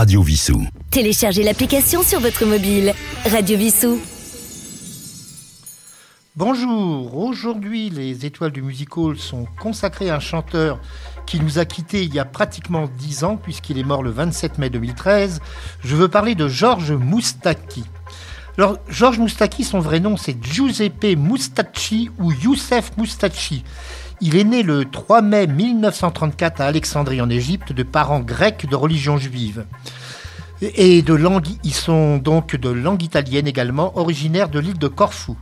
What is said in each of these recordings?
Radio Vissou. Téléchargez l'application sur votre mobile. Radio Vissou. Bonjour, aujourd'hui les étoiles du music hall sont consacrées à un chanteur qui nous a quittés il y a pratiquement 10 ans puisqu'il est mort le 27 mai 2013. Je veux parler de Georges Moustaki. Alors, Georges Moustaki, son vrai nom, c'est Giuseppe Moustacci ou Youssef Moustacci. Il est né le 3 mai 1934 à Alexandrie en Égypte de parents grecs de religion juive. Et de langue, ils sont donc de langue italienne également, originaires de l'île de Corfou.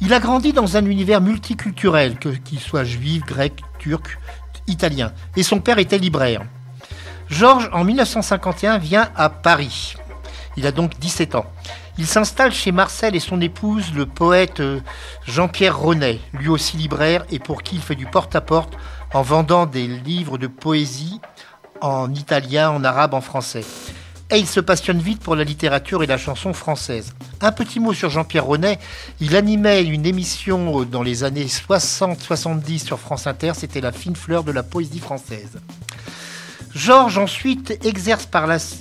Il a grandi dans un univers multiculturel, qu'il soit juif, grec, turc, italien. Et son père était libraire. Georges, en 1951, vient à Paris. Il a donc 17 ans. Il s'installe chez Marcel et son épouse, le poète euh, Jean-Pierre Ronet, lui aussi libraire et pour qui il fait du porte-à-porte en vendant des livres de poésie en italien, en arabe, en français. Et il se passionne vite pour la littérature et la chanson française. Un petit mot sur Jean-Pierre Ronet. Il animait une émission euh, dans les années 60-70 sur France Inter. C'était la fine fleur de la poésie française. Georges ensuite exerce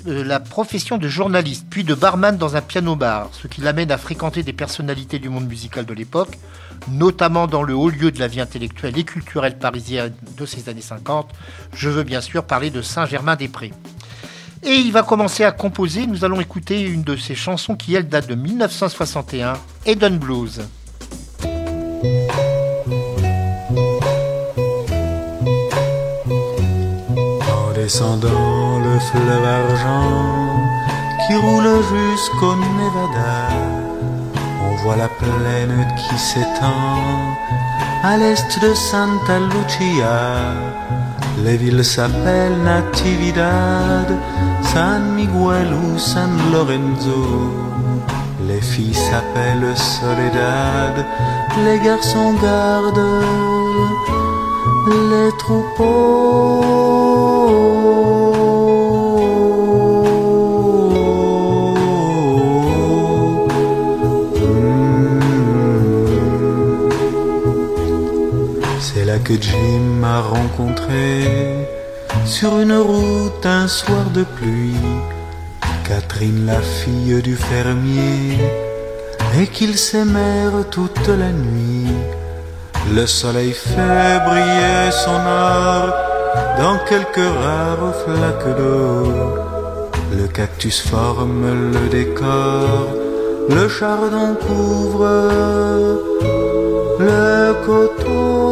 euh, la, profession de journaliste, puis de barman dans un piano-bar, ce qui l'amène à fréquenter des personnalités du monde musical de l'époque, notamment dans le haut lieu de la vie intellectuelle et culturelle parisienne de ces années 50. Je veux bien sûr parler de Saint-Germain-des-Prés. Et il va commencer à composer, nous allons écouter une de ses chansons qui, elle, date de 1961, Eden Blues. Descendant le fleuve argent qui roule jusqu'au Nevada. On voit la plaine qui s'étend à l'est de Santa Lucia. Les villes s'appellent Natividad, San Miguel ou San Lorenzo. Les filles s'appellent Soledad, les garçons gardent les troupeaux. C'est là que Jim m'a rencontré sur une route un soir de pluie. Catherine, la fille du fermier, et qu'ils s'aimèrent toute la nuit. Le soleil fait briller son or dans quelques rares flaques d'eau. Le cactus forme le décor, le chardon couvre le coteau.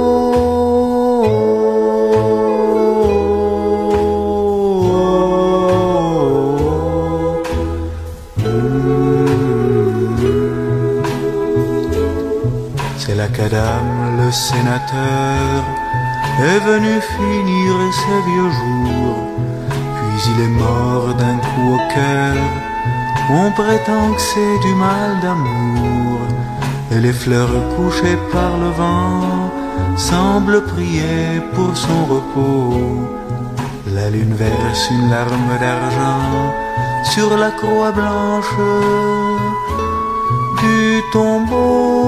C'est là qu'Adam, sénateur, est venu finir ses vieux jours. Puis il est mort d'un coup au cœur. On prétend que c'est du mal d'amour. Et les fleurs couchées par le vent semblent prier pour son repos. La lune verse une larme d'argent sur la croix blanche du tombeau.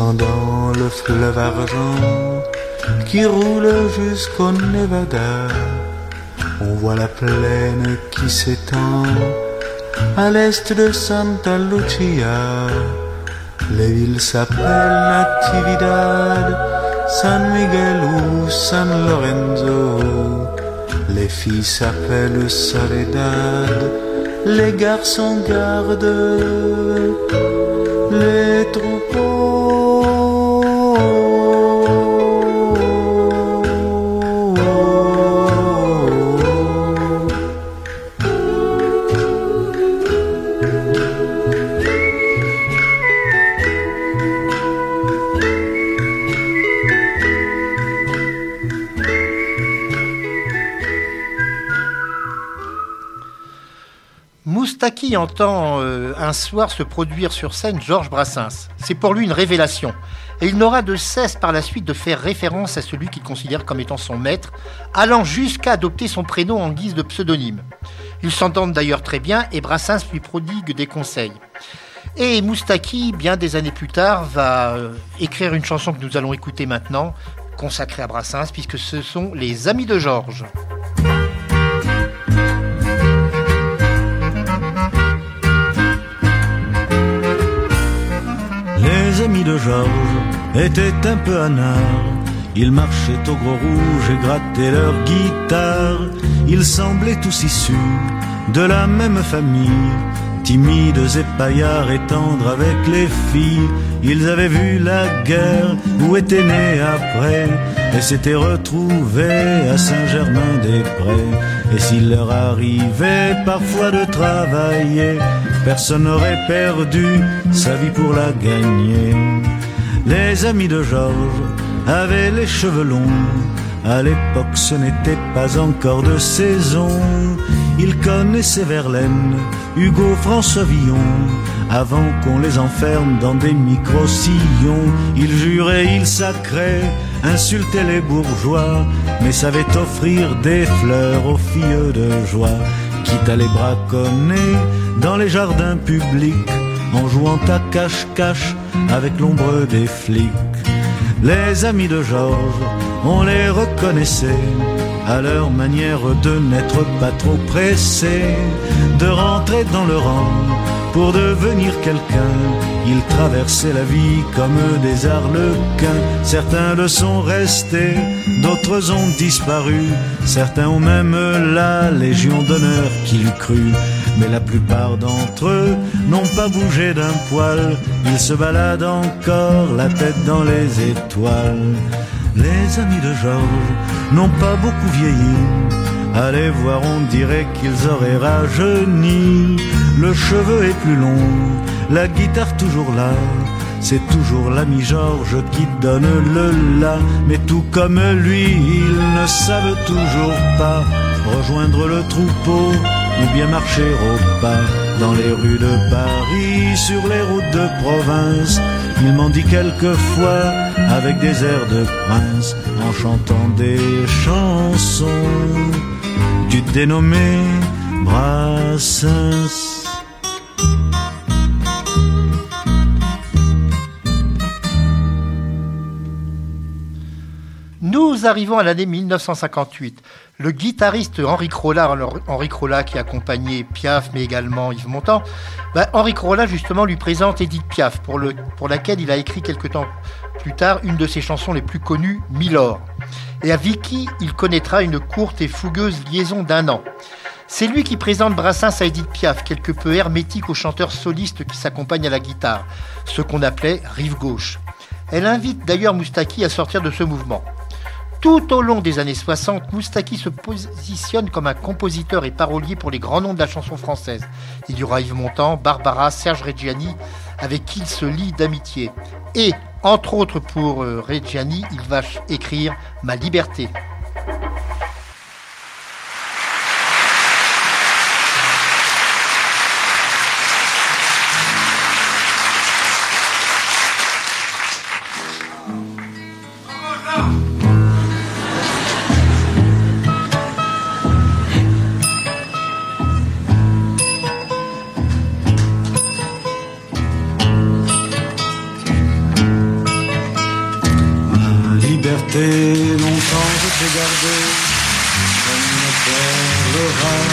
Descendant le fleuve argent qui roule jusqu'au Nevada, on voit la plaine qui s'étend à l'est de Santa Lucia. Les villes s'appellent Natividad, San Miguel ou San Lorenzo. Les filles s'appellent Soledad, les garçons gardent les Entend euh, un soir se produire sur scène Georges Brassens. C'est pour lui une révélation. Et il n'aura de cesse par la suite de faire référence à celui qu'il considère comme étant son maître, allant jusqu'à adopter son prénom en guise de pseudonyme. Ils s'entendent d'ailleurs très bien et Brassens lui prodigue des conseils. Et Moustaki, bien des années plus tard, va euh, écrire une chanson que nous allons écouter maintenant, consacrée à Brassens, puisque ce sont Les Amis de Georges. Amis de Georges étaient un peu anards. Ils marchaient au gros rouge et grattaient leur guitare. Ils semblaient tous issus de la même famille timides et paillards et tendres avec les filles. Ils avaient vu la guerre ou étaient nés après et s'étaient retrouvés à Saint-Germain-des-Prés. Et s'il leur arrivait parfois de travailler, personne n'aurait perdu sa vie pour la gagner. Les amis de Georges avaient les cheveux longs. À l'époque, ce n'était pas encore de saison. Ils connaissaient Verlaine, Hugo, François Villon, avant qu'on les enferme dans des micro-sillons. Ils juraient, ils sacraient, insultaient les bourgeois, mais savaient offrir des fleurs aux filles de joie, quitte à les braconner dans les jardins publics, en jouant à cache-cache avec l'ombre des flics. Les amis de Georges, on les reconnaissait à leur manière de n'être pas trop pressés, de rentrer dans le rang pour devenir quelqu'un. Ils traversaient la vie comme des arlequins. Certains le sont restés, d'autres ont disparu. Certains ont même la légion d'honneur qu'il eût cru. Mais la plupart d'entre eux n'ont pas bougé d'un poil. Ils se baladent encore la tête dans les étoiles. Les amis de Georges n'ont pas beaucoup vieilli. Allez voir, on dirait qu'ils auraient rajeuni. Le cheveu est plus long, la guitare toujours là. C'est toujours l'ami Georges qui donne le la. Mais tout comme lui, ils ne savent toujours pas rejoindre le troupeau ou bien marcher au pas dans les rues de Paris, sur les routes de province. Il m'en dit quelquefois avec des airs de prince, en chantant des chansons du dénommé Brassens. Nous arrivons à l'année 1958. Le guitariste Henri Crolla, Henri Crolla qui accompagnait Piaf mais également Yves Montand, bah, Henri Crolla justement lui présente Edith Piaf pour, le, pour laquelle il a écrit quelque temps plus tard une de ses chansons les plus connues, Milord. Et à Vicky, il connaîtra une courte et fougueuse liaison d'un an. C'est lui qui présente Brassens à Edith Piaf, quelque peu hermétique au chanteur soliste qui s'accompagne à la guitare, ce qu'on appelait rive gauche. Elle invite d'ailleurs Moustaki à sortir de ce mouvement. Tout au long des années 60, Moustaki se positionne comme un compositeur et parolier pour les grands noms de la chanson française. Il y aura Yves Montand, Barbara, Serge Reggiani, avec qui il se lie d'amitié. Et, entre autres pour euh, Reggiani, il va écrire Ma liberté. Longtemps je t'ai gardé comme rare.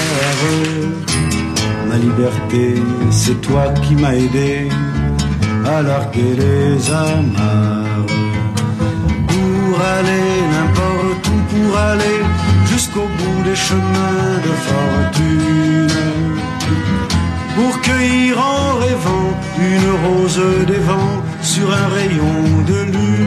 Ma liberté, c'est toi qui m'as aidé à larguer les amarres. Pour aller n'importe où, pour aller jusqu'au bout des chemins de fortune. Pour cueillir en rêvant une rose des vents sur un rayon de lune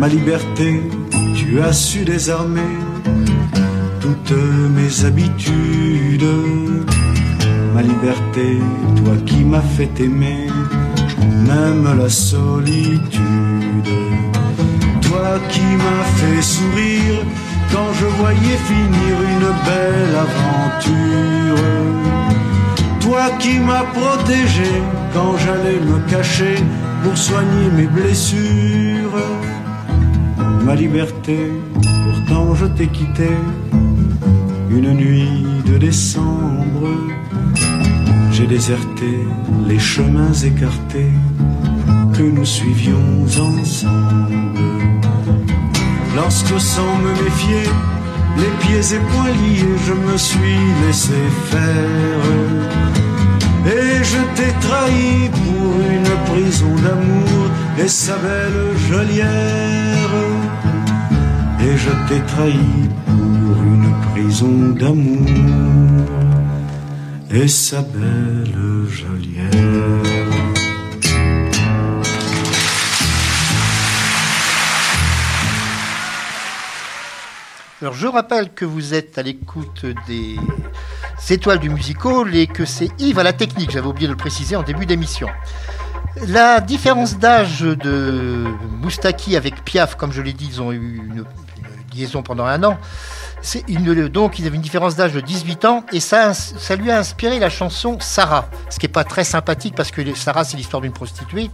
Ma liberté, tu as su désarmer toutes mes habitudes. Ma liberté, toi qui m'as fait aimer, même la solitude. Toi qui m'as fait sourire quand je voyais finir une belle aventure. Toi qui m'as protégé quand j'allais me cacher pour soigner mes blessures. Ma liberté, pourtant je t'ai quitté une nuit de décembre. J'ai déserté les chemins écartés que nous suivions ensemble. Lorsque sans me méfier, les pieds et poings liés, je me suis laissé faire. Et je t'ai trahi pour une prison d'amour et sa belle geôlière. Et je t'ai trahi pour une prison d'amour et sa belle geôlière. Alors je rappelle que vous êtes à l'écoute des étoiles du musical et que c'est Yves à la technique, j'avais oublié de le préciser en début d'émission. La différence d'âge de Moustaki avec Piaf, comme je l'ai dit, ils ont eu une, liaison pendant un an. Donc ils avaient une différence d'âge de 18 ans et ça, ça lui a inspiré la chanson Sarah, ce qui n'est pas très sympathique parce que Sarah c'est l'histoire d'une prostituée.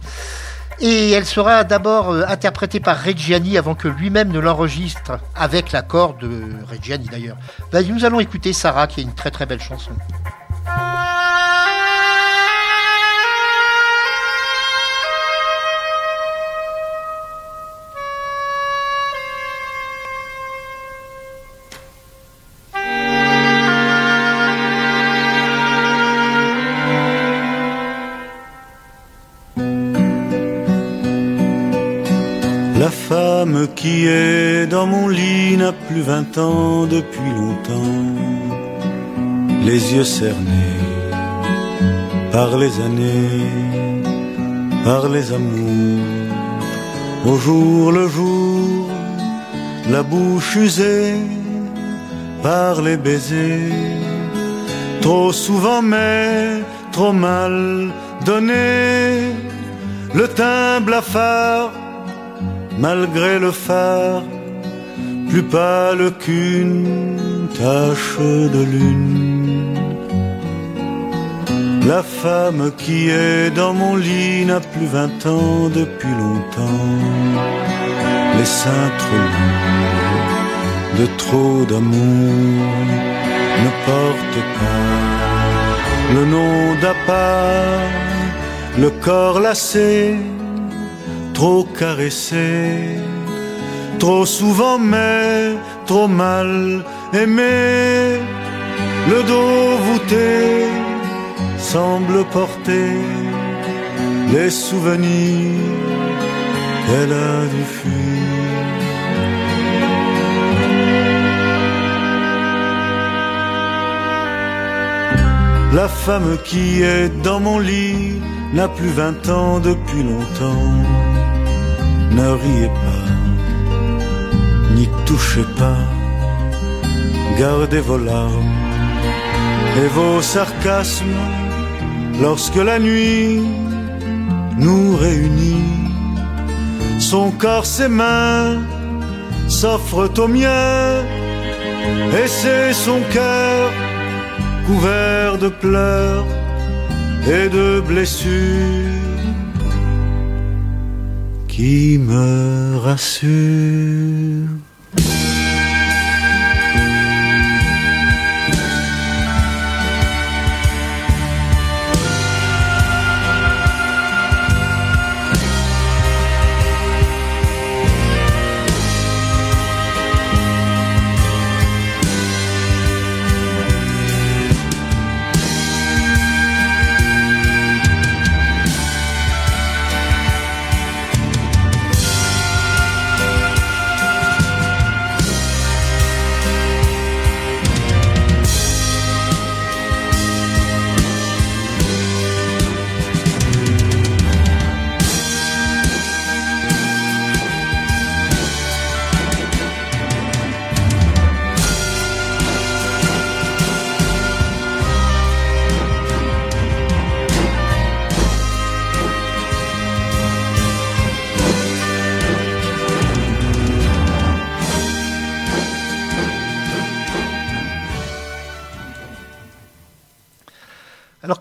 Et elle sera d'abord euh, interprétée par Reggiani avant que lui-même ne l'enregistre, avec l'accord de Reggiani d'ailleurs. Ben, nous allons écouter Sarah, qui est une très très belle chanson. Qui est dans mon lit n'a plus vingt ans depuis longtemps. Les yeux cernés par les années, par les amours. Au jour le jour, la bouche usée par les baisers. Trop souvent mais trop mal donné. Le teint blafard malgré le phare, plus pâle qu'une tache de lune. La femme qui est dans mon lit n'a plus vingt ans depuis longtemps. Les seins trop lourds de trop d'amour ne portent pas le nom d'appart, le corps lassé trop caressé, trop souvent mais trop mal aimé. Le dos voûté semble porter les souvenirs qu'elle a dû fuir. La femme qui est dans mon lit n'a plus vingt ans depuis longtemps ne riez pas, n'y touchez pas, gardez vos larmes et vos sarcasmes lorsque la nuit nous réunit. Son corps, ses mains s'offrent aux miens et c'est son cœur couvert de pleurs et de blessures qui me rassure.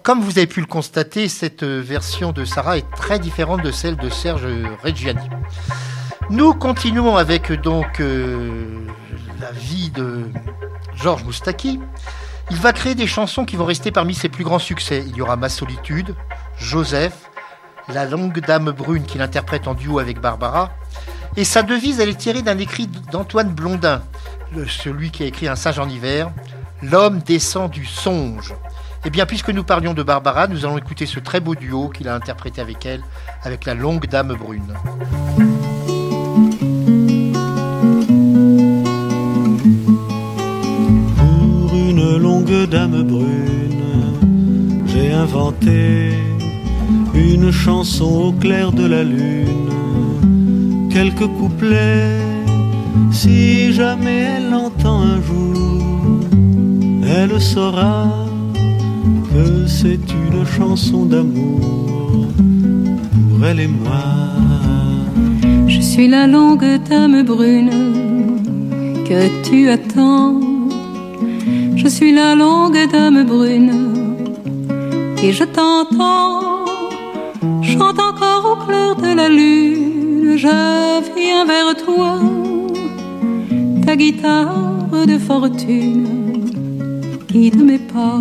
Comme vous avez pu le constater, cette version de Sarah est très différente de celle de Serge Reggiani. Nous continuons avec donc euh, la vie de Georges Moustaki. Il va créer des chansons qui vont rester parmi ses plus grands succès. Il y aura Ma solitude, Joseph, La longue dame brune qu'il interprète en duo avec Barbara. Et sa devise, elle est tirée d'un écrit d'Antoine Blondin, celui qui a écrit Un sage en hiver, L'homme descend du songe. Eh bien, puisque nous parlions de Barbara, nous allons écouter ce très beau duo qu'il a interprété avec elle, avec la longue dame brune. Pour une longue dame brune, j'ai inventé une chanson au clair de la lune, quelques couplets, si jamais elle l'entend un jour, elle saura c'est une chanson d'amour pour elle et moi. Je suis la longue dame brune que tu attends. Je suis la longue dame brune et je t'entends. Chante encore au clair de la lune, je viens vers toi. Ta guitare de fortune guide mes pas.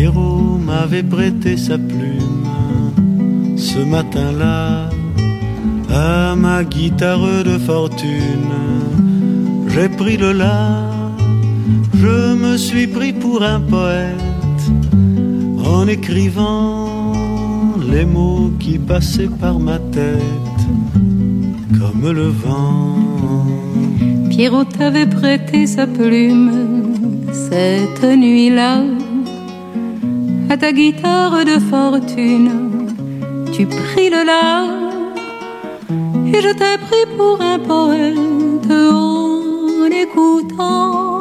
Pierrot m'avait prêté sa plume ce matin-là à ma guitare de fortune. J'ai pris le la, je me suis pris pour un poète en écrivant les mots qui passaient par ma tête comme le vent. Pierrot t'avait prêté sa plume cette nuit-là à ta guitare de fortune. Tu pris le la et je t'ai pris pour un poète en écoutant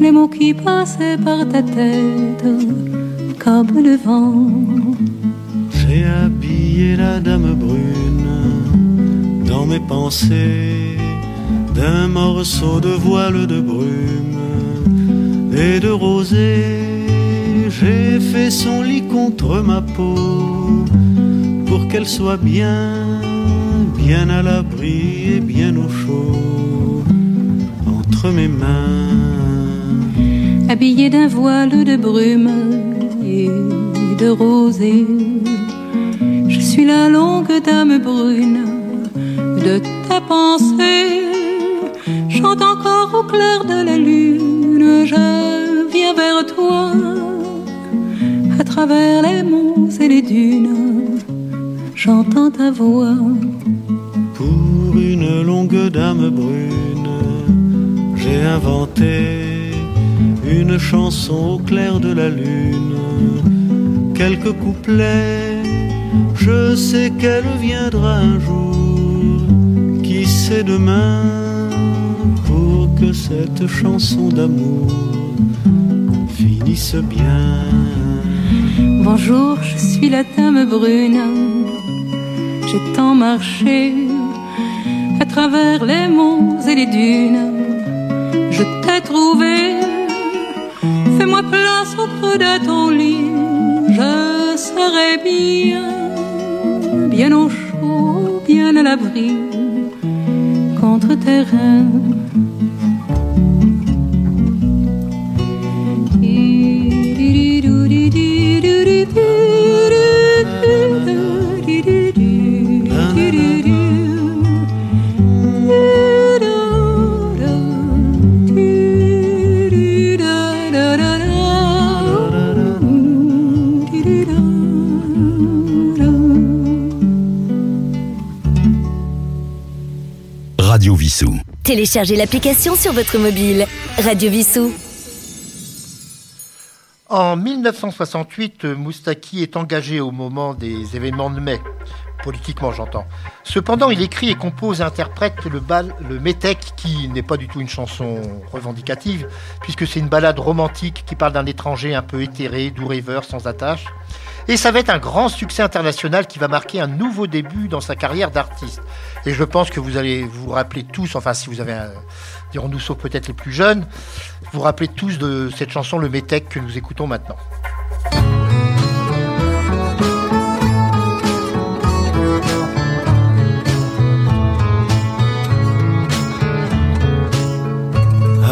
les mots qui passaient par ta tête comme le vent. J'ai habillé la dame brune dans mes pensées d'un morceau de voile de brume et de rosée. J'ai fait son lit contre ma peau pour qu'elle soit bien, bien à l'abri et bien au chaud entre mes mains. Habillée d'un voile de brume et de rosée, je suis la longue dame brune de ta pensée. Chante encore au clair de la lune, je viens vers toi à travers les monts et les dunes. J'entends ta voix. Pour une longue dame brune, j'ai inventé une chanson au clair de la lune. Quelques couplets, je sais qu'elle viendra un jour. Qui sait demain pour que cette chanson d'amour finisse bien? Bonjour, je suis la dame brune. J'ai tant marché à travers les monts et les dunes. Je t'ai trouvé. Fais-moi place au creux de ton lit. Je serai bien, bien au chaud, bien à l'abri contre tes reins. Téléchargez l'application sur votre mobile. Radio Vissou. En 1968, Moustaki est engagé au moment des événements de mai, politiquement j'entends. Cependant, il écrit et compose et interprète le, bal, le qui n'est pas du tout une chanson revendicative, puisque c'est une balade romantique qui parle d'un étranger un peu éthéré, doux rêveur, sans attache. Et ça va être un grand succès international qui va marquer un nouveau début dans sa carrière d'artiste. Et je pense que vous allez vous rappeler tous, enfin si vous avez, un, dirons-nous, sauf peut-être les plus jeunes, vous rappelez tous de cette chanson Le Métèque que nous écoutons maintenant.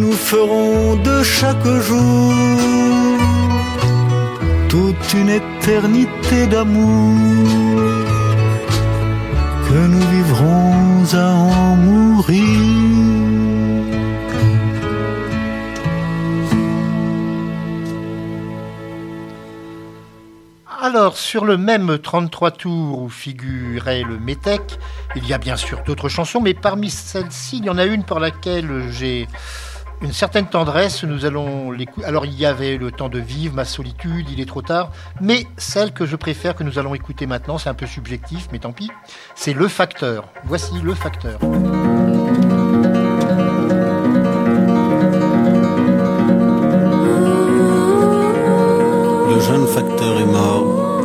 nous ferons de chaque jour toute une éternité d'amour que nous vivrons à en mourir. Alors, sur le même 33 tours où figurait le Métèque, il y a bien sûr d'autres chansons, mais parmi celles-ci, il y en a une pour laquelle j'ai une certaine tendresse, nous allons l'écouter. Alors il y avait le temps de vivre, ma solitude, il est trop tard, mais celle que je préfère que nous allons écouter maintenant, c'est un peu subjectif, mais tant pis, c'est Le Facteur. Voici Le Facteur. Le jeune facteur est mort.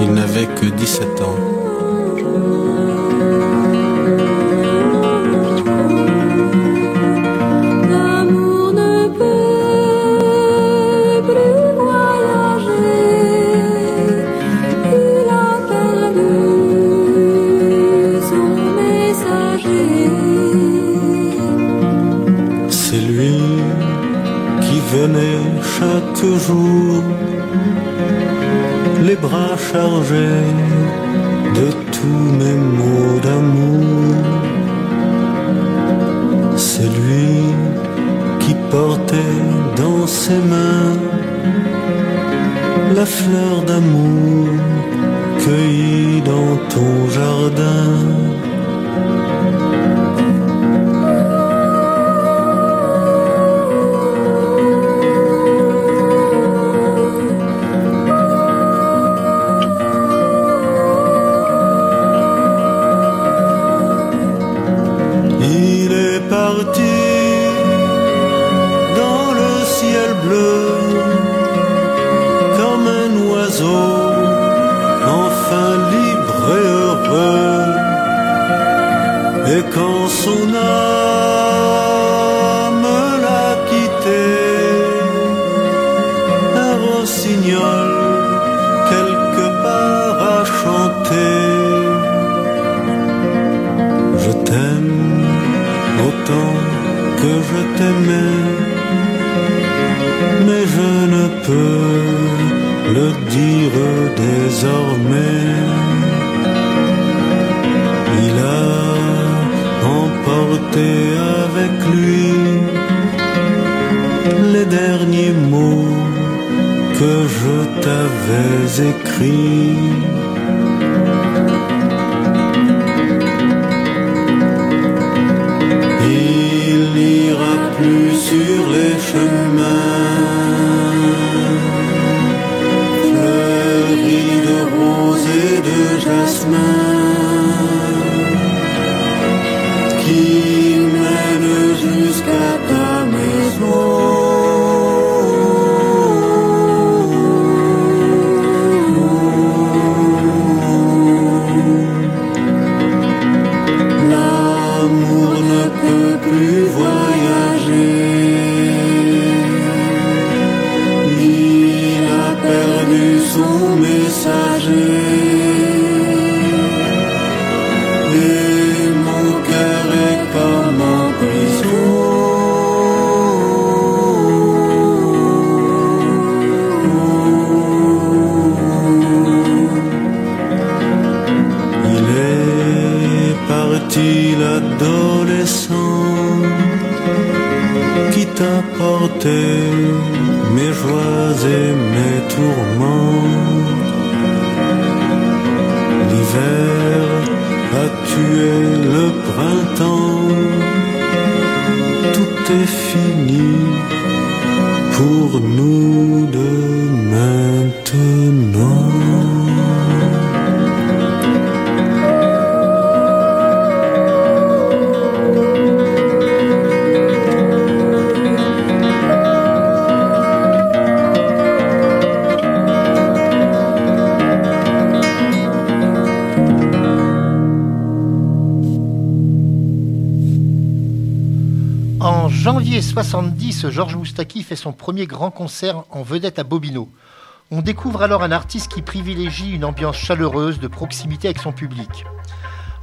Il n'avait que 17 ans. Derniers mots que je t'avais écrits. sur les chemins, mes joies et mes tourments. L'hiver a tué le printemps, tout est fini pour nous de maintenant. 70, Georges Moustaki fait son premier grand concert en vedette à Bobino. On découvre alors un artiste qui privilégie une ambiance chaleureuse de proximité avec son public.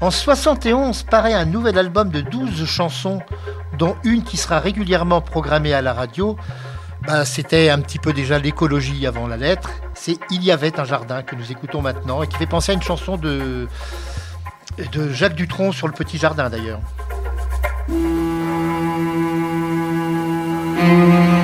En 71 paraît un nouvel album de 12 chansons, dont une qui sera régulièrement programmée à la radio. Bah, c'était un petit peu déjà l'écologie avant la lettre. C'est Il y avait un jardin que nous écoutons maintenant et qui fait penser à une chanson de, de Jacques Dutronc sur le petit jardin d'ailleurs. Et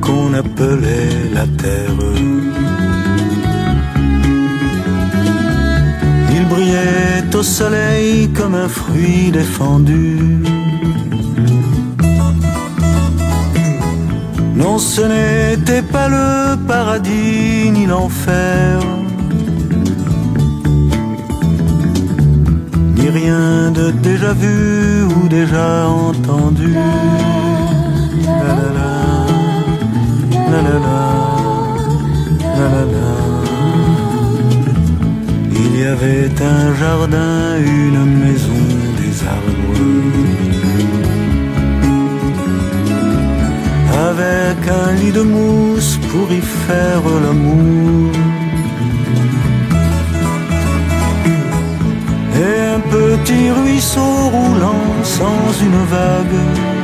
qu'on appelait la terre. Il brillait au soleil comme un fruit défendu. Non, ce n'était pas le paradis ni l'enfer, ni rien de déjà vu ou déjà entendu. Il y avait un jardin, une maison, des arbres avec un lit de mousse pour y faire l'amour. Et un petit ruisseau roulant sans une vague.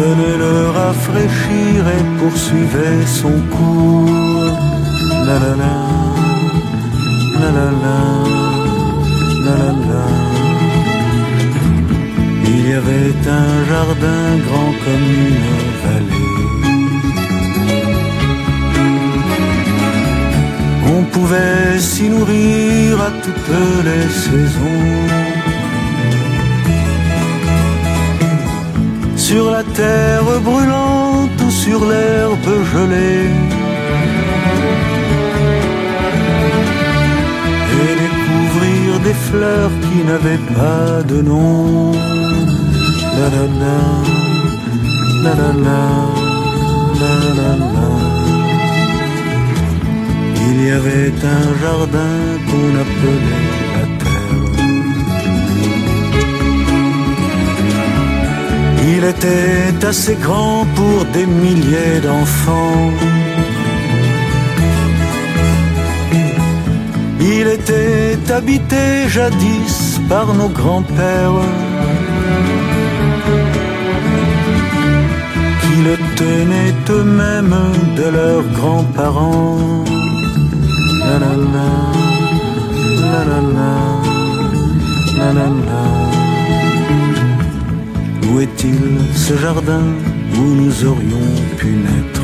Venait le rafraîchir et poursuivait son cours. La la la, la la la, la la la. Il y avait un jardin grand comme une vallée. On pouvait s'y nourrir à toutes les saisons. sur la terre brûlante ou sur l'herbe gelée. Et découvrir des fleurs qui n'avaient pas de nom. La la la, la la la, la la la. Il y avait un jardin qu'on appelait Il était assez grand pour des milliers d'enfants. Il était habité jadis par nos grands-pères qui le tenaient eux-mêmes de leurs grands-parents. Où est-il ce jardin où nous aurions pu naître?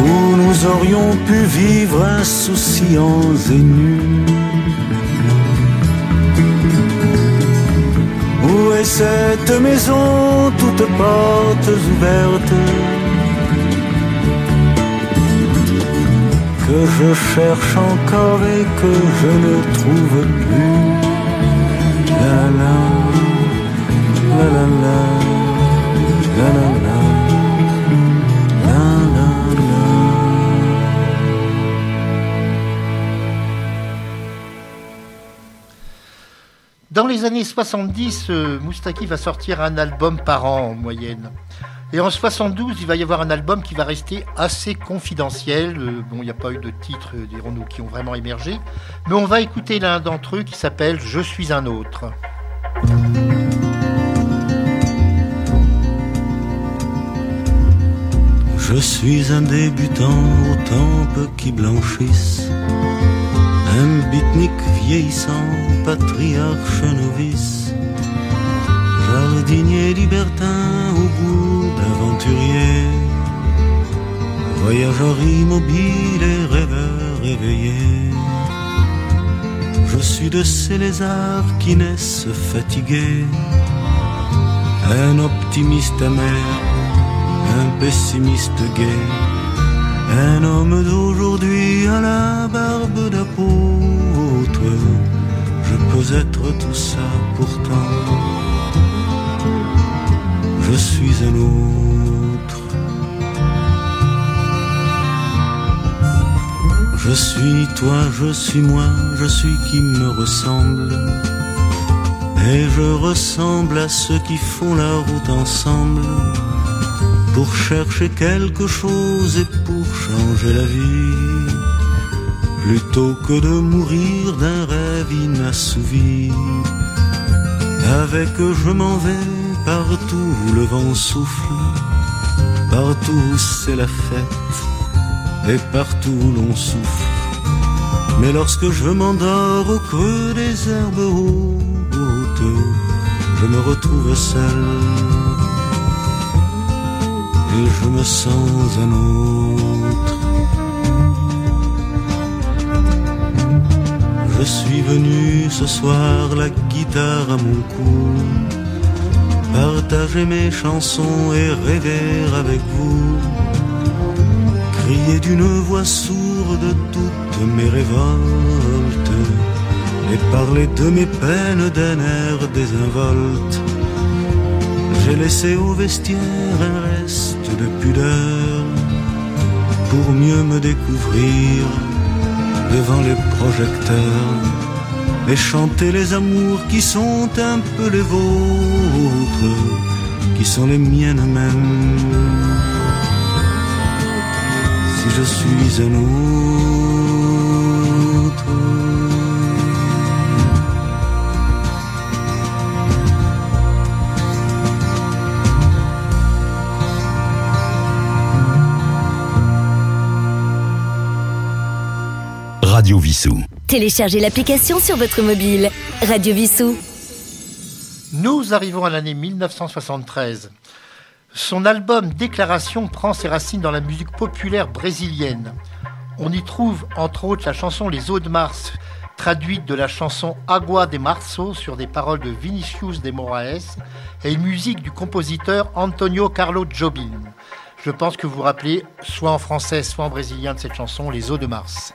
Où nous aurions pu vivre insouciants et nus? Où est cette maison toutes portes ouvertes? Que je cherche encore et que je ne trouve plus. Dans les années 70, euh, Moustaki va sortir un album par an en moyenne. Et en 72, il va y avoir un album qui va rester assez confidentiel. Euh, bon, il n'y a pas eu de titres, euh, dirons-nous, qui ont vraiment émergé. Mais on va écouter l'un d'entre eux qui s'appelle Je suis un autre. Je suis un débutant aux tempes qui blanchissent, un bitnik vieillissant, patriarche novice, jardinier libertin au goût d'aventurier, voyageur immobile et rêveur éveillé. Je suis de ces lézards qui naissent fatigués, un optimiste amer un pessimiste gai, un homme d'aujourd'hui à la barbe d'apôtre. Je peux être tout ça pourtant. Je suis un autre. Je suis toi, je suis moi, je suis qui me ressemble. Et je ressemble à ceux qui font la route ensemble pour chercher quelque chose et pour changer la vie, plutôt que de mourir d'un rêve inassouvi. Avec eux je m'en vais partout où le vent souffle, partout c'est la fête et partout l'on souffre. Mais lorsque je m'endors au creux des herbes hautes, je me retrouve seul et je me sens un autre. Je suis venu ce soir la guitare à mon cou, partager mes chansons et rêver avec vous, crier d'une voix sourde toutes mes révoltes. Et parler de mes peines d'un air désinvolte. J'ai laissé au vestiaire un reste de pudeur pour mieux me découvrir devant les projecteurs et chanter les amours qui sont un peu les vôtres, qui sont les miennes mêmes. Si je suis un autre. Radio Vissou. Téléchargez l'application sur votre mobile. Radio Vissou. Nous arrivons à l'année 1973. Son album Déclaration prend ses racines dans la musique populaire brésilienne. On y trouve entre autres la chanson Les Eaux de Mars, traduite de la chanson Agua de Março sur des paroles de Vinicius de Moraes et une musique du compositeur Antonio Carlo Jobim. Je pense que vous vous rappelez, soit en français, soit en brésilien, de cette chanson Les Eaux de Mars.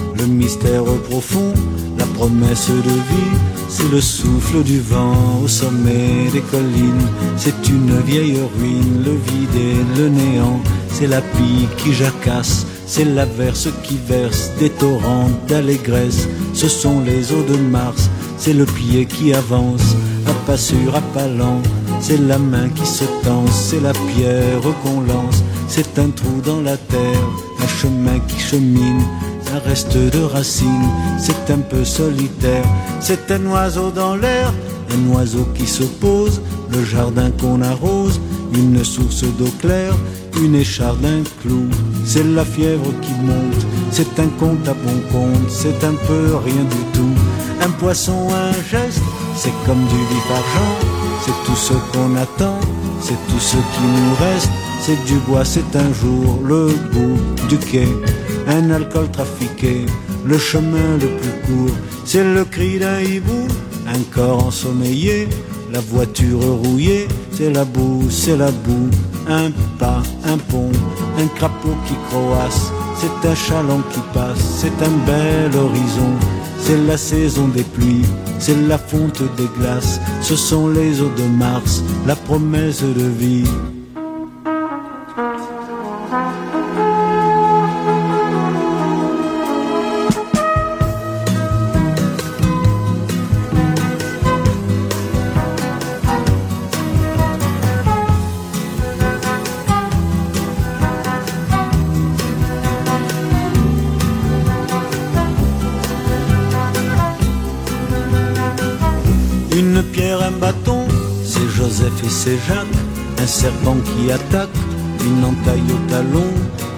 le mystère profond, la promesse de vie, c'est le souffle du vent au sommet des collines, c'est une vieille ruine, le vide et le néant, c'est la pie qui jacasse, c'est l'averse qui verse des torrents d'allégresse, ce sont les eaux de Mars, c'est le pied qui avance, à pas sûr, à pas lent, c'est la main qui se tend, c'est la pierre qu'on lance, c'est un trou dans la terre, un chemin qui chemine, un reste de racines, c'est un peu solitaire, c'est un oiseau dans l'air, un oiseau qui se pose, le jardin qu'on arrose, une source d'eau claire, une écharde, un clou, c'est la fièvre qui monte, c'est un compte à bon compte, c'est un peu rien du tout, un poisson, un geste, c'est comme du vif argent. C'est tout ce qu'on attend, c'est tout ce qui nous reste. C'est du bois, c'est un jour le bout du quai, un alcool trafiqué, le chemin le plus court. C'est le cri d'un hibou, un corps ensommeillé, la voiture rouillée. C'est la boue, c'est la boue, un pas, un pont, un crapaud qui croasse. C'est un chaland qui passe, c'est un bel horizon. C'est la saison des pluies, c'est la fonte des glaces, ce sont les eaux de Mars, la promesse de vie. C'est Jacques, un serpent qui attaque, une entaille au talon,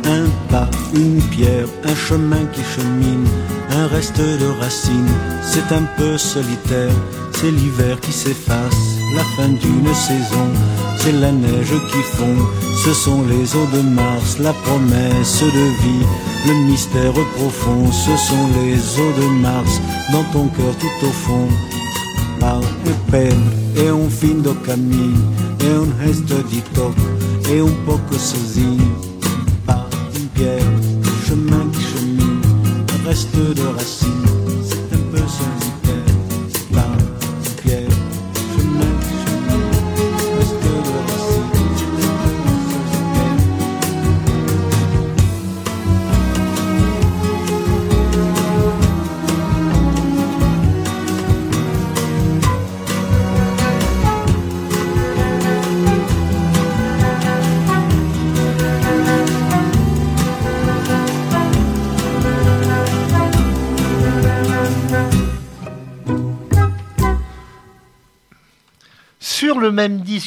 un pas, une pierre, un chemin qui chemine, un reste de racines, c'est un peu solitaire, c'est l'hiver qui s'efface, la fin d'une saison, c'est la neige qui fond, ce sont les eaux de Mars, la promesse de vie, le mystère profond, ce sont les eaux de Mars, dans ton cœur tout au fond, par peine è un fin do cammino, è un resto tocco, è un poco sozinho, pas une pierre, chemin qui chemine, reste de racines, c'est un peu solitaire,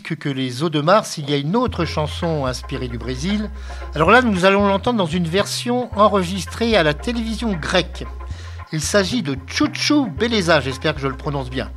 que les Eaux de Mars, il y a une autre chanson inspirée du Brésil. Alors là, nous allons l'entendre dans une version enregistrée à la télévision grecque. Il s'agit de Chuchu Beleza, j'espère que je le prononce bien.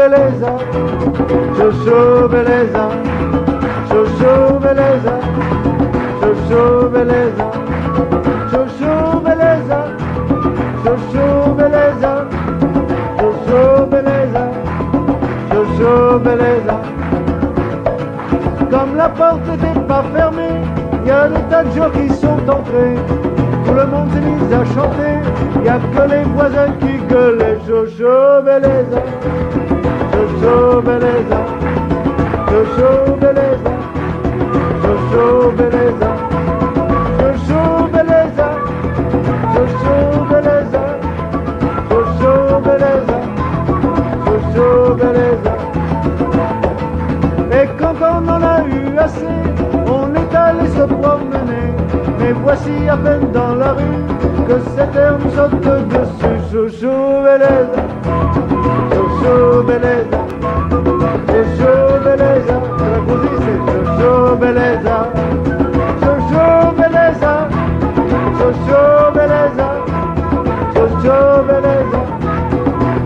Beleza, chuchu beleza, chuchu beleza, chuchu beleza, chuchu beleza, chuchu beleza, chuchu beleza, chuchu beleza. Comme la porte n'était pas fermée, il y a des tas de gens qui sont entrés. Tout le monde s'est mis à chanter, y a que les voisins qui gueulaient, Jojo Beleza. Jojo beleza, Jojo beleza, Jojo beleza, Jojo beleza, Jojo beleza, Jojo beleza, Jojo beleza. Et quand on en a eu assez, on est allé se promener voici à peine dans la rue que cet air nous saute dessus. Jojo Beleza, Jojo Beleza, Jojo Beleza, la musique c'est Jojo Beleza, Jojo Beleza, Jojo Beleza, Jojo Beleza,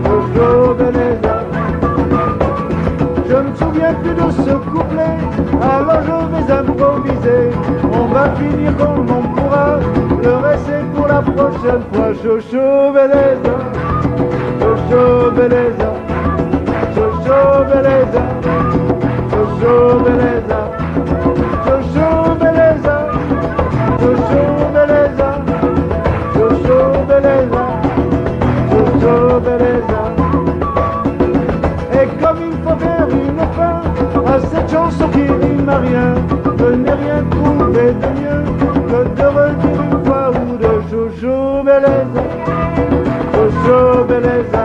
Jojo Beleza. Je me souviens plus de ce couplet, alors je vais improviser. On va finir comme on pourra, le reste pour la prochaine fois. Jojo Beleza, Jojo Beleza, Beleza, Jojo Beleza, Jojo Beleza, Jojo Beleza, Jojo Beleza, Jojo Beleza. Et comme il faut faire une fin à cette chanson qui rime à rien, je n'ai rien trouvé de mieux que de redire une fois ou deux Jojo Beleza, Jojo Beleza,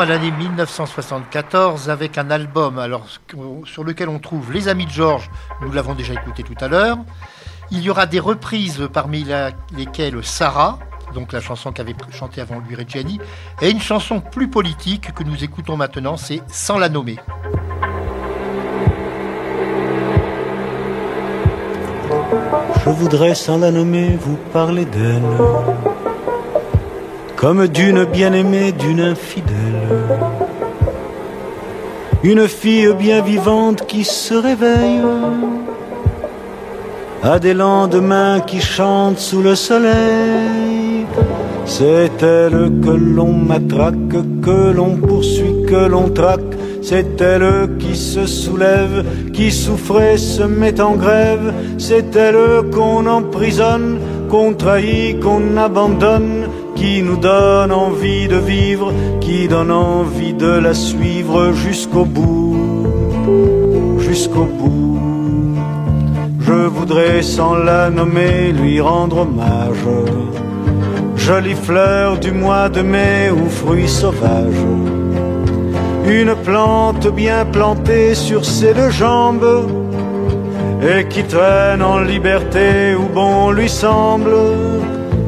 À l'année 1974 avec un album alors, sur lequel on trouve Les Amis de Georges, nous l'avons déjà écouté tout à l'heure. Il y aura des reprises parmi lesquelles Sarah, donc la chanson qu'avait chantée avant lui Reggiani, et une chanson plus politique que nous écoutons maintenant, c'est Sans la nommer. Je voudrais sans la nommer vous parler d'elle Comme d'une bien-aimée, d'une infidèle. Une fille bien vivante qui se réveille. À des lendemains qui chantent sous le soleil. C'est elle que l'on matraque, que l'on poursuit, que l'on traque. C'est elle qui se soulève, qui souffrait, se met en grève. C'est elle qu'on emprisonne, qu'on trahit, qu'on abandonne, qui nous donne envie de vivre, qui donne envie de la suivre jusqu'au bout, jusqu'au bout. Je voudrais sans la nommer lui rendre hommage. Jolie fleur du mois de mai ou fruit sauvage. Une plante bien plantée sur ses deux jambes et qui traîne en liberté où bon lui semble.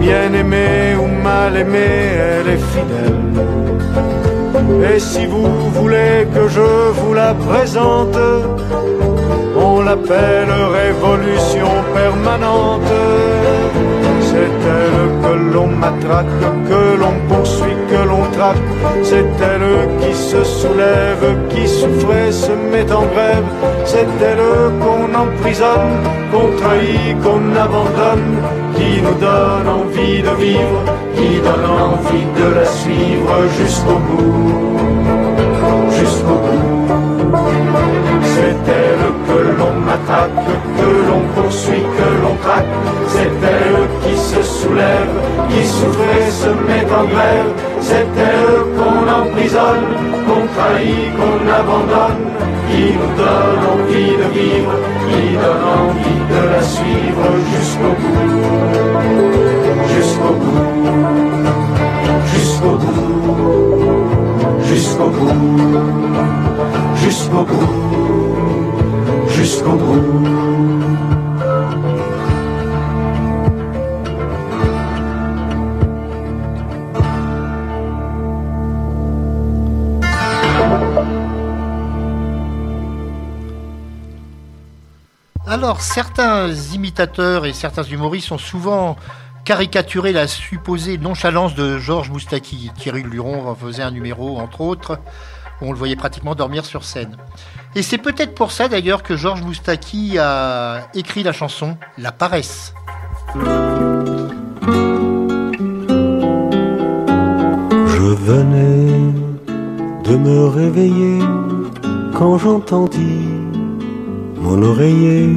Bien aimée ou mal aimée, elle est fidèle. Et si vous voulez que je vous la présente, on l'appelle révolution permanente. C'est elle que l'on matraque, que l'on poursuit, que l'on traque. C'est elle qui se soulève, qui souffrait, se met en grève. C'est elle qu'on emprisonne, qu'on trahit, qu'on abandonne, qui nous donne envie de vivre, qui donne envie de la suivre jusqu'au bout, jusqu'au bout. C'est elle que l'on matraque, que l'on poursuit, que l'on traque. C'est elle qui se soulève, qui souffrait, se met en grève. C'est elle qu'on emprisonne, qu'on trahit, qu'on abandonne, qui nous donne envie de vivre, qui donne envie de la suivre jusqu'au bout, jusqu'au bout, jusqu'au bout, jusqu'au bout, jusqu'au bout, jusqu'au bout. Alors, certains imitateurs et certains humoristes ont souvent caricaturé la supposée nonchalance de Georges Moustaki. Thierry Luron en faisait un numéro, entre autres, où on le voyait pratiquement dormir sur scène. Et c'est peut-être pour ça d'ailleurs que Georges Moustaki a écrit la chanson La paresse. Je venais de me réveiller quand j'entendis mon oreiller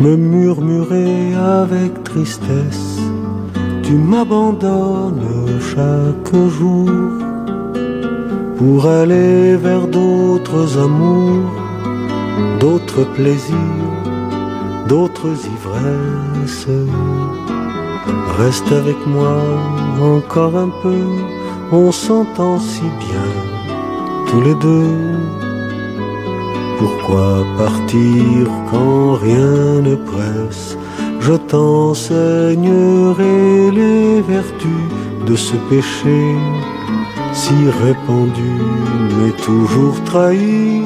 me murmurer avec tristesse Tu m'abandonnes chaque jour pour aller vers d'autres amours, d'autres plaisirs, d'autres ivresses. Reste avec moi encore un peu, on s'entend si bien tous les deux. Pourquoi partir quand rien ne presse? Je t'enseignerai les vertus de ce péché si répandu mais toujours trahi,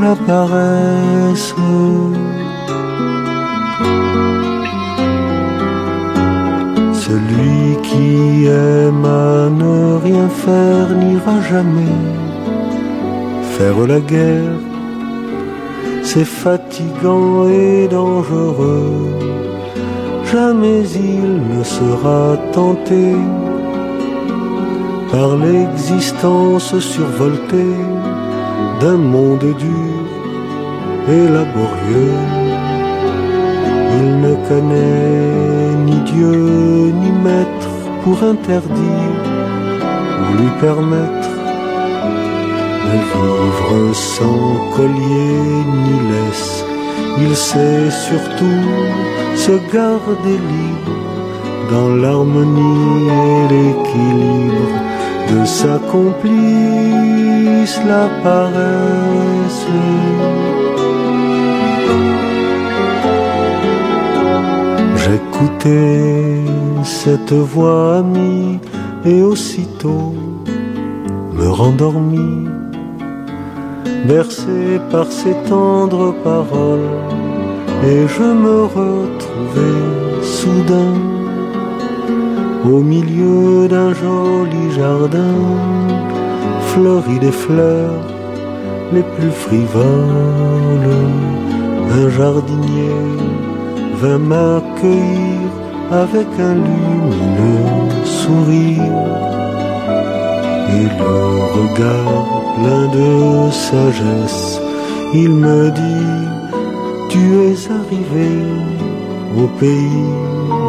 la paresse. Celui qui aime à ne rien faire n'ira jamais faire la guerre. C'est fatigant et dangereux. Jamais il ne sera tenté par l'existence survoltée d'un monde dur et laborieux. Il ne connaît ni Dieu ni maître pour interdire ou lui permettre de vivre sans collier ni laisse. Il sait surtout se garder libre dans l'harmonie et l'équilibre de sa complice la paresse. J'écoutais cette voix amie et aussitôt me rendormis, bercé par ces tendres paroles, et je me retrouvais soudain au milieu d'un joli jardin, fleuri des fleurs les plus frivoles. Un jardinier vint m'accueillir avec un lumineux sourire et le regard plein de sagesse. Il me dit, tu es arrivé au pays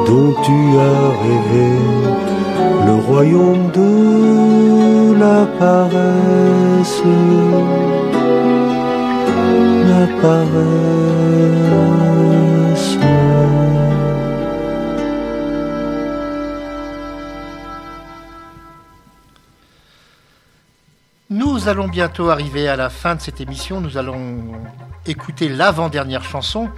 dont tu as rêvé, le royaume de la paresse, la paresse. Nous allons bientôt arriver à la fin de cette émission. Nous allons écouter l'avant-dernière chanson.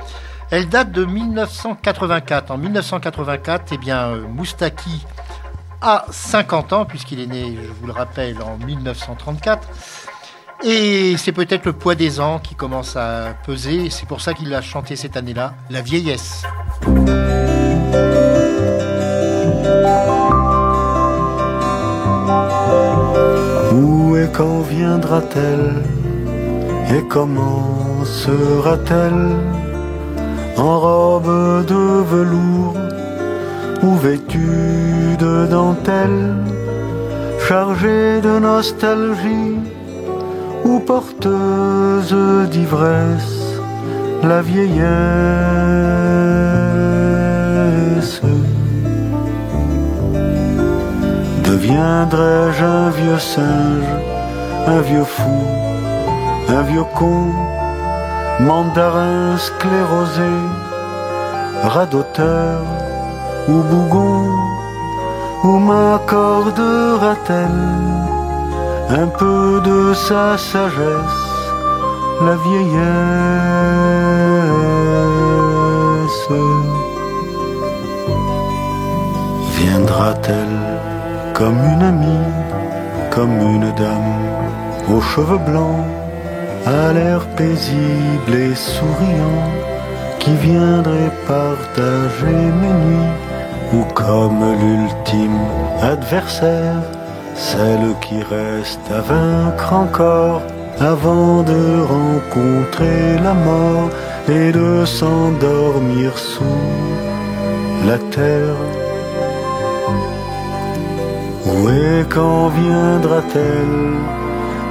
Elle date de 1984. En 1984, eh bien, euh, Moustaki a 50 ans, puisqu'il est né, je vous le rappelle, en 1934. Et c'est peut-être le poids des ans qui commence à peser. C'est pour ça qu'il a chanté cette année-là, La vieillesse. Et quand viendra-t-elle et comment sera-t-elle en robe de velours ou vêtue de dentelle, chargée de nostalgie ou porteuse d'ivresse, la vieillesse? Deviendrai-je un vieux singe, un vieux fou, un vieux con? mandarin sclérosé, radoteur ou bougon, où m'accordera-t-elle un peu de sa sagesse, la vieillesse Viendra-t-elle comme une amie, comme une dame aux cheveux blancs à l'air paisible et souriant, qui viendrait partager mes nuits, ou comme l'ultime adversaire, celle qui reste à vaincre encore avant de rencontrer la mort et de s'endormir sous la terre. Où et quand viendra-t-elle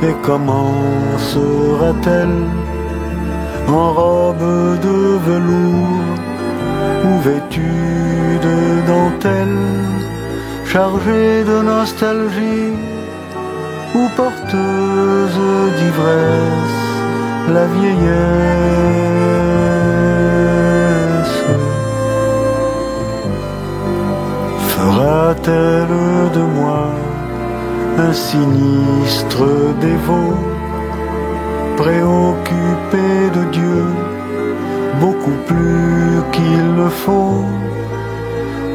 et comment sera-t-elle En robe de velours ou vêtue de dentelle, chargée de nostalgie ou porteuse d'ivresse, la vieillesse fera-t-elle de moi un sinistre dévot, préoccupé de Dieu, beaucoup plus qu'il le faut,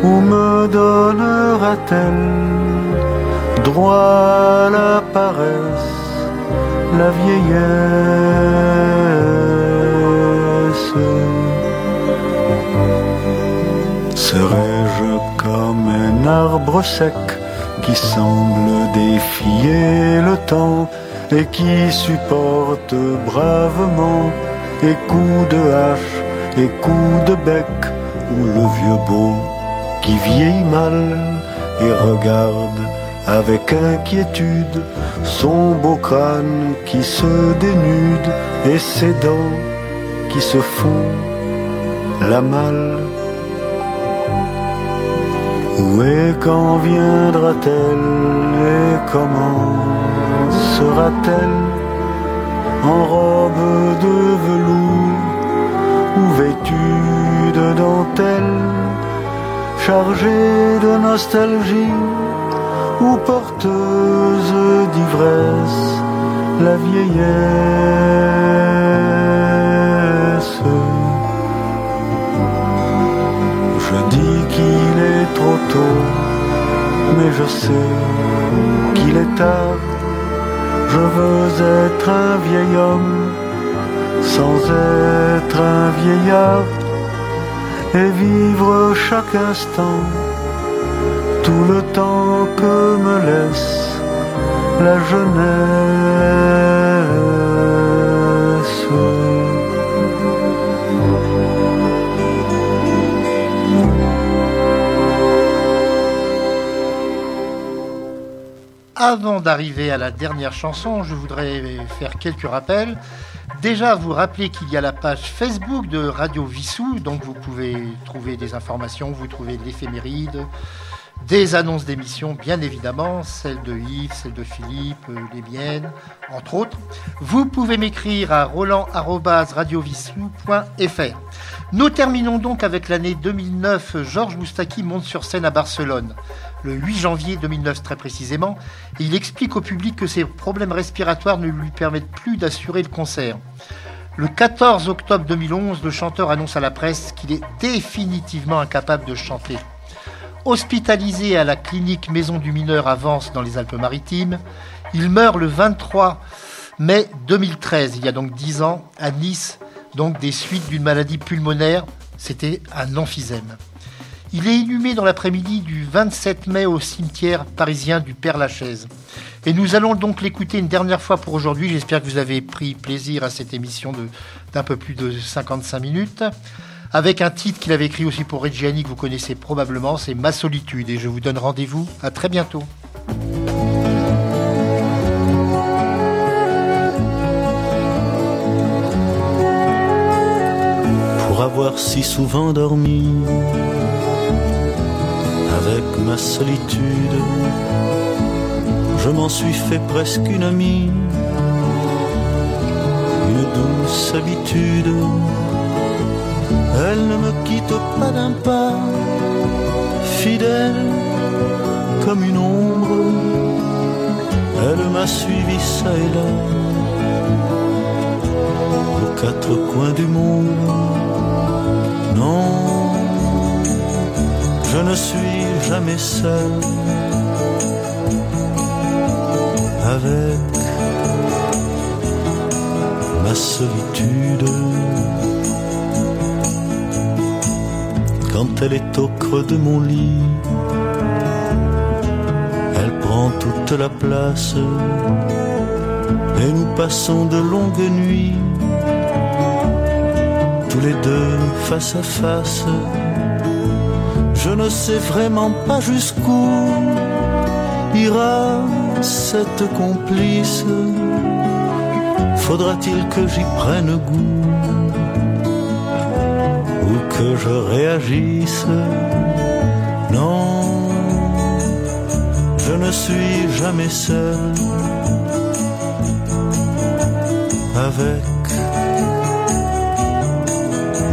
ou me donnera-t-elle droit à la paresse, la vieillesse? Comme arbre sec qui semble défier le temps et qui supporte bravement et coups de hache et coups de bec ou le vieux beau qui vieillit mal et regarde avec inquiétude son beau crâne qui se dénude et ses dents qui se font la malle. Où et quand viendra-t-elle et comment sera-t-elle en robe de velours ou vêtue de dentelle, chargée de nostalgie ou porteuse d'ivresse, la vieillesse. Trop tôt, mais je sais qu'il est tard. Je veux être un vieil homme sans être un vieillard et vivre chaque instant tout le temps que me laisse la jeunesse. Avant d'arriver à la dernière chanson, je voudrais faire quelques rappels. Déjà, vous rappelez qu'il y a la page Facebook de Radio Vissou, donc vous pouvez trouver des informations, vous trouvez l'éphéméride, des annonces d'émissions, bien évidemment, celles de Yves, celles de Philippe, euh, les miennes, entre autres. Vous pouvez m'écrire à roland.radiovissou.fr. Nous terminons donc avec l'année 2009. Georges Moustaki monte sur scène à Barcelone, le 8 janvier 2009 très précisément, il explique au public que ses problèmes respiratoires ne lui permettent plus d'assurer le concert. Le 14 octobre 2011, le chanteur annonce à la presse qu'il est définitivement incapable de chanter. Hospitalisé à la clinique Maison du Mineur à Vence dans les Alpes-Maritimes, il meurt le 23 mai 2013, il y a donc 10 ans, à Nice, donc des suites d'une maladie pulmonaire, c'était un emphysème. Il est inhumé dans l'après-midi du 27 mai au cimetière parisien du Père-Lachaise. Et nous allons donc l'écouter une dernière fois pour aujourd'hui. J'espère que vous avez pris plaisir à cette émission d'un peu plus de 55 minutes. Avec un titre qu'il avait écrit aussi pour Reggiani que vous connaissez probablement, c'est Ma solitude. Et je vous donne rendez-vous à très bientôt. Pour avoir si souvent dormi avec ma solitude, je m'en suis fait presque une amie, une douce habitude. Elle ne me quitte pas d'un pas, fidèle comme une ombre. Elle m'a suivi ça et là, aux quatre coins du monde. Non, je ne suis jamais seul avec ma solitude. Quand elle est au creux de mon lit, elle prend toute la place et nous passons de longues nuits, tous les deux face à face. Je ne sais vraiment pas jusqu'où ira cette complice. Faudra-t-il que j'y prenne goût ou que je réagisse? Non, je ne suis jamais seul avec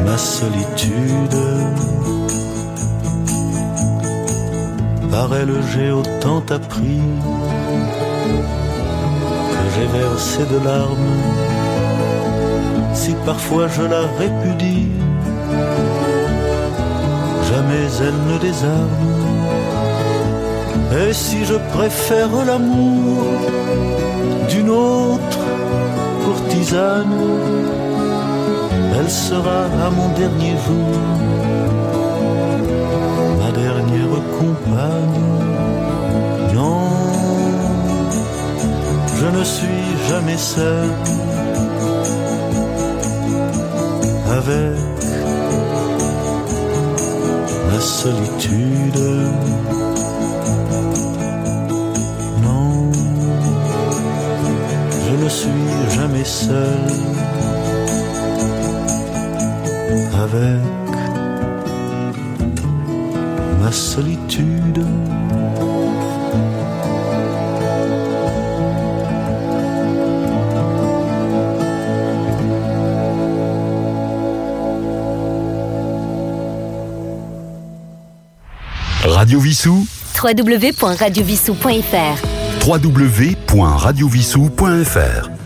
ma solitude. Par elle j'ai autant appris que j'ai versé de larmes. Si parfois je la répudie, jamais elle ne désarme. Et si je préfère l'amour d'une autre courtisane, elle sera à mon dernier jour Non, je ne suis jamais seul avec ma solitude. Non, je ne suis jamais seul avec ma solitude. Radio Vissou, www.radiovissou.fr www.radiovissou.fr